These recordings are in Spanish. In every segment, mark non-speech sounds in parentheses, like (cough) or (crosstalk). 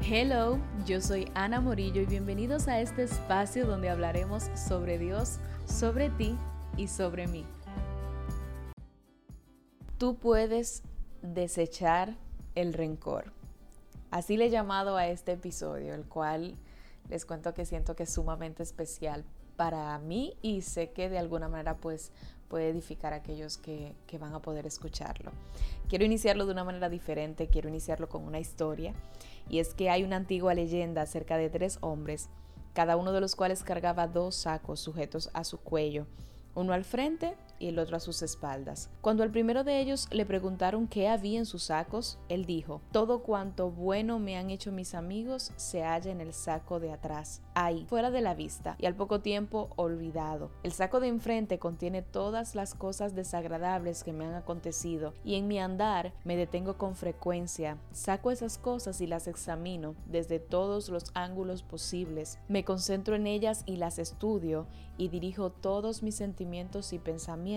Hello, yo soy Ana Morillo y bienvenidos a este espacio donde hablaremos sobre Dios, sobre ti y sobre mí. Tú puedes desechar el rencor. Así le he llamado a este episodio, el cual les cuento que siento que es sumamente especial para mí y sé que de alguna manera pues puede edificar a aquellos que, que, van a poder escucharlo. Quiero iniciarlo de una manera diferente, quiero iniciarlo con una historia y es que hay una antigua leyenda acerca de tres hombres, cada uno de los cuales cargaba dos sacos sujetos a su cuello, uno al frente y el otro a sus espaldas. Cuando al primero de ellos le preguntaron qué había en sus sacos, él dijo, todo cuanto bueno me han hecho mis amigos se halla en el saco de atrás, ahí, fuera de la vista, y al poco tiempo olvidado. El saco de enfrente contiene todas las cosas desagradables que me han acontecido, y en mi andar me detengo con frecuencia, saco esas cosas y las examino desde todos los ángulos posibles, me concentro en ellas y las estudio, y dirijo todos mis sentimientos y pensamientos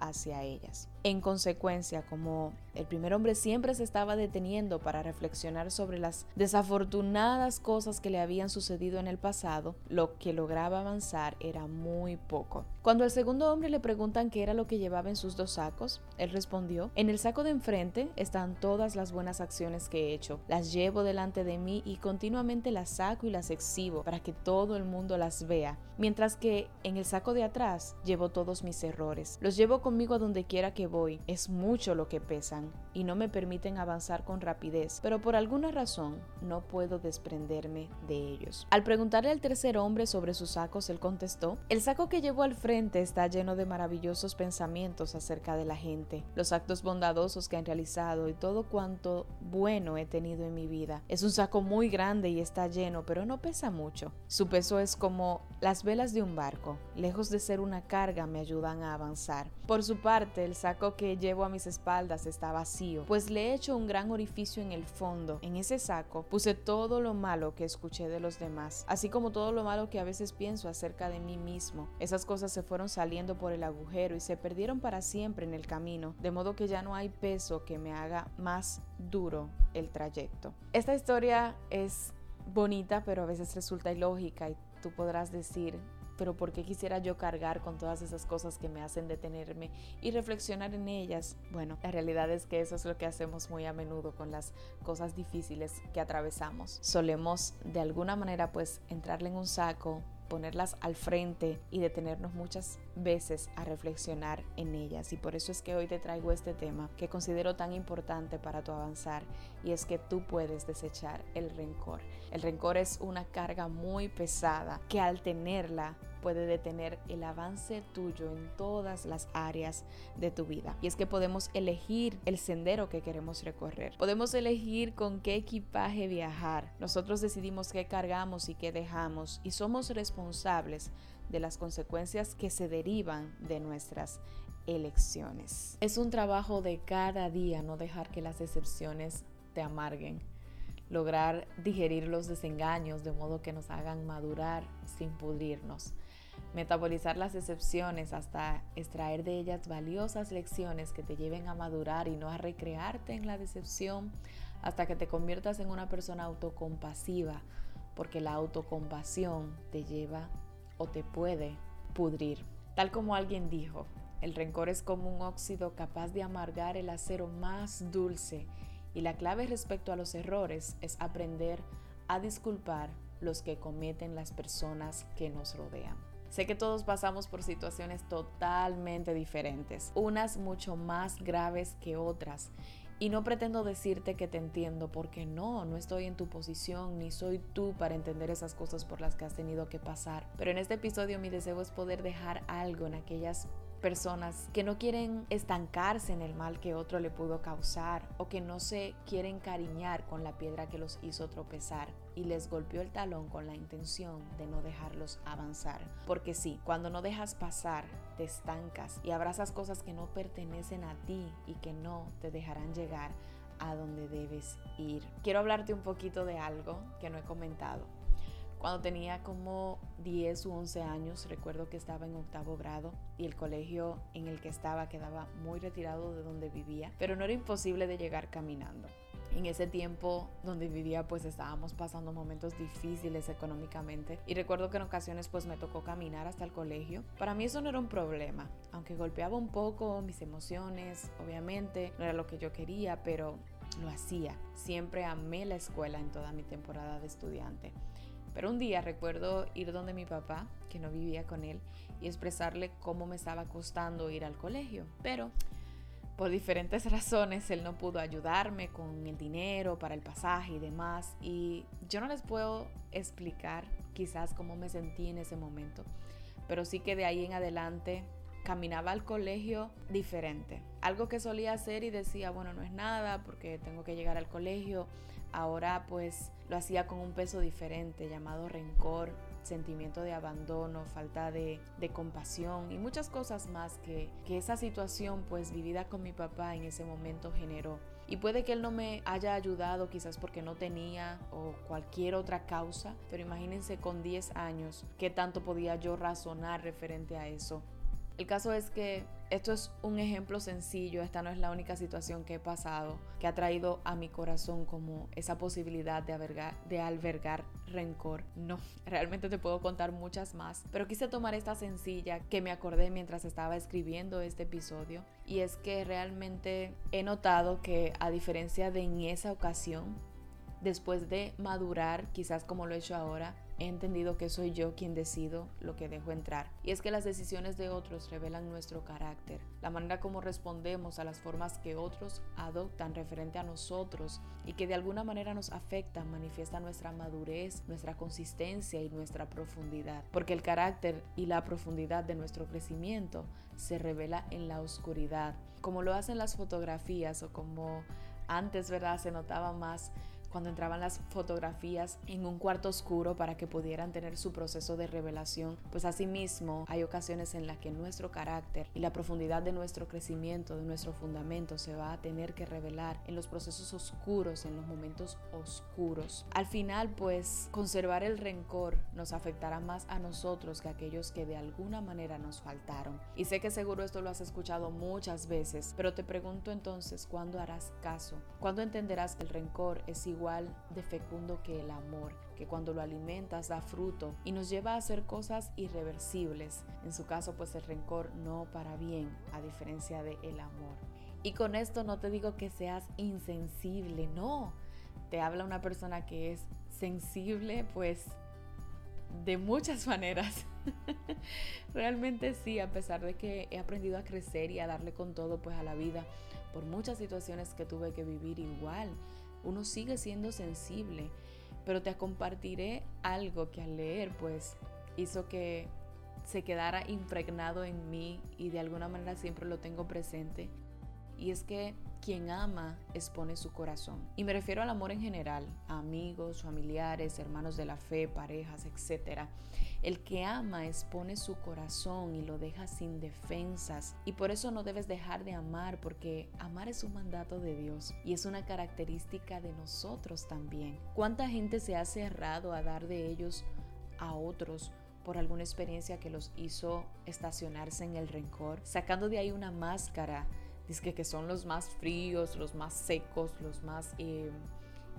hacia ellas. En consecuencia, como el primer hombre siempre se estaba deteniendo para reflexionar sobre las desafortunadas cosas que le habían sucedido en el pasado, lo que lograba avanzar era muy poco. Cuando al segundo hombre le preguntan qué era lo que llevaba en sus dos sacos, él respondió, en el saco de enfrente están todas las buenas acciones que he hecho, las llevo delante de mí y continuamente las saco y las exhibo para que todo el mundo las vea, mientras que en el saco de atrás llevo todos mis errores, los llevo conmigo a donde quiera que voy. Es mucho lo que pesan y no me permiten avanzar con rapidez, pero por alguna razón no puedo desprenderme de ellos. Al preguntarle al tercer hombre sobre sus sacos, él contestó, el saco que llevo al frente está lleno de maravillosos pensamientos acerca de la gente, los actos bondadosos que han realizado y todo cuanto bueno he tenido en mi vida. Es un saco muy grande y está lleno, pero no pesa mucho. Su peso es como las velas de un barco. Lejos de ser una carga, me ayudan a avanzar. Por su parte, el saco que llevo a mis espaldas está vacío, pues le he hecho un gran orificio en el fondo. En ese saco puse todo lo malo que escuché de los demás, así como todo lo malo que a veces pienso acerca de mí mismo. Esas cosas se fueron saliendo por el agujero y se perdieron para siempre en el camino, de modo que ya no hay peso que me haga más duro el trayecto. Esta historia es bonita, pero a veces resulta ilógica y tú podrás decir, pero ¿por qué quisiera yo cargar con todas esas cosas que me hacen detenerme y reflexionar en ellas? Bueno, la realidad es que eso es lo que hacemos muy a menudo con las cosas difíciles que atravesamos. Solemos de alguna manera pues entrarle en un saco, ponerlas al frente y detenernos muchas veces a reflexionar en ellas. Y por eso es que hoy te traigo este tema que considero tan importante para tu avanzar y es que tú puedes desechar el rencor. El rencor es una carga muy pesada que al tenerla puede detener el avance tuyo en todas las áreas de tu vida. Y es que podemos elegir el sendero que queremos recorrer. Podemos elegir con qué equipaje viajar. Nosotros decidimos qué cargamos y qué dejamos y somos responsables de las consecuencias que se derivan de nuestras elecciones. Es un trabajo de cada día no dejar que las decepciones te amarguen lograr digerir los desengaños de modo que nos hagan madurar sin pudrirnos metabolizar las decepciones hasta extraer de ellas valiosas lecciones que te lleven a madurar y no a recrearte en la decepción hasta que te conviertas en una persona autocompasiva, porque la autocompasión te lleva o te puede pudrir. Tal como alguien dijo, el rencor es como un óxido capaz de amargar el acero más dulce y la clave respecto a los errores es aprender a disculpar los que cometen las personas que nos rodean. Sé que todos pasamos por situaciones totalmente diferentes, unas mucho más graves que otras. Y no pretendo decirte que te entiendo porque no, no estoy en tu posición ni soy tú para entender esas cosas por las que has tenido que pasar. Pero en este episodio mi deseo es poder dejar algo en aquellas personas que no quieren estancarse en el mal que otro le pudo causar o que no se quieren cariñar con la piedra que los hizo tropezar y les golpeó el talón con la intención de no dejarlos avanzar. Porque sí, cuando no dejas pasar, te estancas y abrazas cosas que no pertenecen a ti y que no te dejarán llegar a donde debes ir. Quiero hablarte un poquito de algo que no he comentado. Cuando tenía como 10 u 11 años, recuerdo que estaba en octavo grado y el colegio en el que estaba quedaba muy retirado de donde vivía, pero no era imposible de llegar caminando. En ese tiempo donde vivía pues estábamos pasando momentos difíciles económicamente y recuerdo que en ocasiones pues me tocó caminar hasta el colegio. Para mí eso no era un problema, aunque golpeaba un poco mis emociones, obviamente no era lo que yo quería, pero lo hacía. Siempre amé la escuela en toda mi temporada de estudiante. Pero un día recuerdo ir donde mi papá, que no vivía con él, y expresarle cómo me estaba costando ir al colegio. Pero por diferentes (laughs) razones él no pudo ayudarme con el dinero para el pasaje y demás. Y yo no les puedo explicar quizás cómo me sentí en ese momento. Pero sí que de ahí en adelante caminaba al colegio diferente. Algo que solía hacer y decía, bueno, no es nada porque tengo que llegar al colegio ahora pues lo hacía con un peso diferente llamado rencor, sentimiento de abandono, falta de, compasión y muchas cosas más que, esa situación pues vivida con mi papá en ese momento generó. Y puede que él no me haya ayudado quizás porque no tenía o cualquier otra causa, pero imagínense con 10 años qué tanto podía yo razonar referente a eso. El caso es que esto es un ejemplo sencillo, esta no es la única situación que he pasado que ha traído a mi corazón como esa posibilidad de albergar, de albergar rencor. No, (laughs) realmente te puedo contar muchas más, pero quise tomar esta sencilla que me acordé mientras estaba escribiendo este episodio y es que realmente he notado que a diferencia de en esa ocasión, después de madurar, quizás como lo he hecho ahora, he entendido que soy yo quien decido lo que dejo entrar. Y es que las decisiones de otros revelan nuestro carácter, la manera como respondemos a las formas que otros adoptan referente a nosotros y que de alguna manera nos afectan, manifiesta nuestra madurez, nuestra consistencia y nuestra profundidad. Porque el carácter y la profundidad de nuestro crecimiento se revela en la oscuridad, como lo hacen las fotografías o como antes, ¿verdad? Se notaba más cuando entraban las fotografías en un cuarto oscuro para que pudieran tener su proceso de revelación, pues asimismo hay ocasiones en las que nuestro carácter y la profundidad de nuestro crecimiento, de nuestro fundamento, se va a tener que revelar en los procesos oscuros, en los momentos oscuros. Al final, pues conservar el rencor nos afectará más a nosotros que a aquellos que de alguna manera nos faltaron. Y sé que seguro esto lo has escuchado muchas veces, pero te pregunto entonces, ¿cuándo harás caso? ¿Cuándo entenderás que el rencor es igual igual de fecundo que el amor, que cuando lo alimentas da fruto y nos lleva a hacer cosas irreversibles. En su caso, pues el rencor no para bien, a diferencia de el amor. Y con esto no te digo que seas insensible, no. Te habla una persona que es sensible, pues de muchas (laughs) maneras. Realmente sí, a pesar de que he aprendido a crecer y a darle con todo pues a la vida por muchas situaciones que tuve que vivir igual uno sigue siendo sensible, pero te compartiré algo que al leer pues hizo que se quedara impregnado en mí y de alguna manera siempre lo tengo presente. Y es que quien ama expone su corazón. Y me refiero al amor en general, amigos, familiares, hermanos de la fe, parejas, etc. El que ama expone su corazón y lo deja sin defensas. Y por eso no debes dejar de amar, porque amar es un mandato de Dios y es una característica de nosotros también. ¿Cuánta gente se ha cerrado a dar de ellos a otros? por alguna experiencia que los hizo estacionarse en el rencor, sacando de ahí una máscara Dice que son los más fríos, los más secos, los más, em,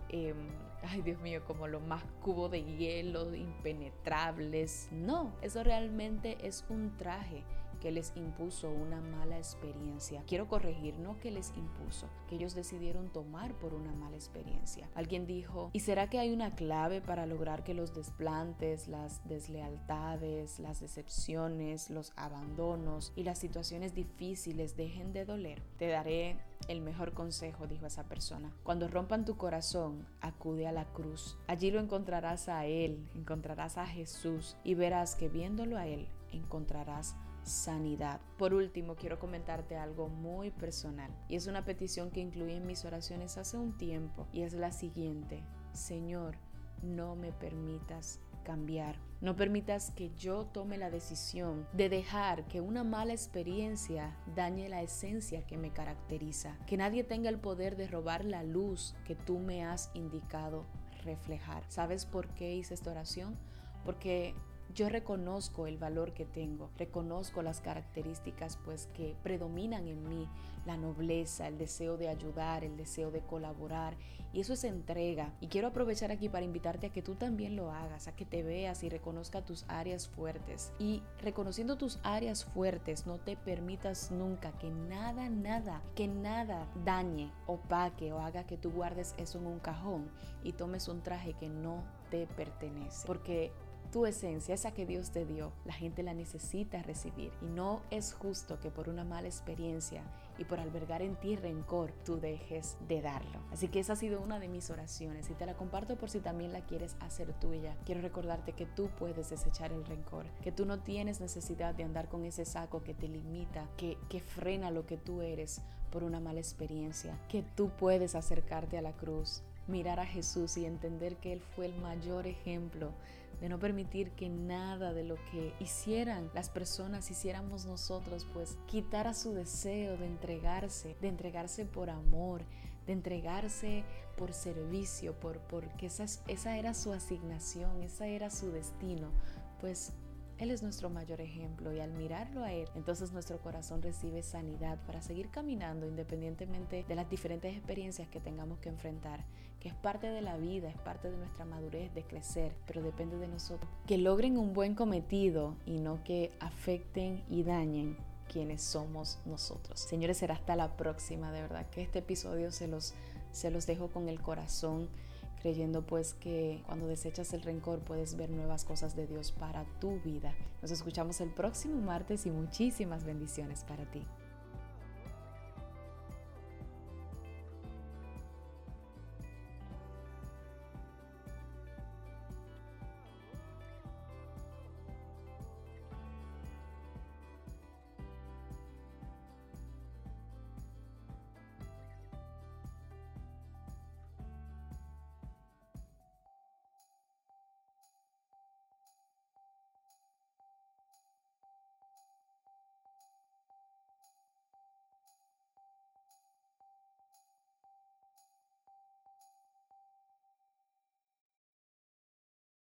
em, ay Dios mío, como los más cubo de hielo, impenetrables. No, eso realmente es un traje que les impuso una mala experiencia. Quiero corregir, no que les impuso, que ellos decidieron tomar por una mala experiencia. Alguien dijo, ¿y será que hay una clave para lograr que los desplantes, las deslealtades, las decepciones, los abandonos y las situaciones difíciles dejen de doler? Te daré el mejor consejo, dijo esa persona. Cuando rompan tu corazón, acude a la cruz. Allí lo encontrarás a Él, encontrarás a Jesús y verás que viéndolo a Él, encontrarás sanidad. Por último, quiero comentarte algo muy personal y es una petición que incluí en mis oraciones hace un tiempo y es la siguiente. Señor, no me permitas cambiar. No permitas que yo tome la decisión de dejar que una mala experiencia dañe la esencia que me caracteriza. Que nadie tenga el poder de robar la luz que tú me has indicado reflejar. ¿Sabes por qué hice esta oración? Porque yo reconozco el valor que tengo, reconozco las características pues que predominan en mí, la nobleza, el deseo de ayudar, el deseo de colaborar y eso es entrega. Y quiero aprovechar aquí para invitarte a que tú también lo hagas, a que te veas y reconozca tus áreas fuertes. Y reconociendo tus áreas fuertes, no te permitas nunca que nada, nada, que nada dañe, opaque o haga que tú guardes eso en un cajón y tomes un traje que no te pertenece. Porque tu esencia, esa que Dios te dio, la gente la necesita recibir. Y no es justo que por una mala experiencia y por albergar en ti rencor, tú dejes de darlo. Así que esa ha sido una de mis oraciones y te la comparto por si también la quieres hacer tuya. Quiero recordarte que tú puedes desechar el rencor, que tú no tienes necesidad de andar con ese saco que te limita, que, que frena lo que tú eres por una mala experiencia, que tú puedes acercarte a la cruz mirar a Jesús y entender que Él fue el mayor ejemplo de no permitir que nada de lo que hicieran las personas, hiciéramos nosotros, pues quitara su deseo de entregarse, de entregarse por amor, de entregarse por servicio, por, porque esa, esa era su asignación, esa era su destino, pues él es nuestro mayor ejemplo y al mirarlo a Él, entonces nuestro corazón recibe sanidad para seguir caminando independientemente de las diferentes experiencias que tengamos que enfrentar, que es parte de la vida, es parte de nuestra madurez, de crecer, pero depende de nosotros. Que logren un buen cometido y no que afecten y dañen quienes somos nosotros. Señores, será hasta la próxima, de verdad que este episodio se los, se los dejo con el corazón creyendo pues que cuando desechas el rencor puedes ver nuevas cosas de Dios para tu vida. Nos escuchamos el próximo martes y muchísimas bendiciones para ti.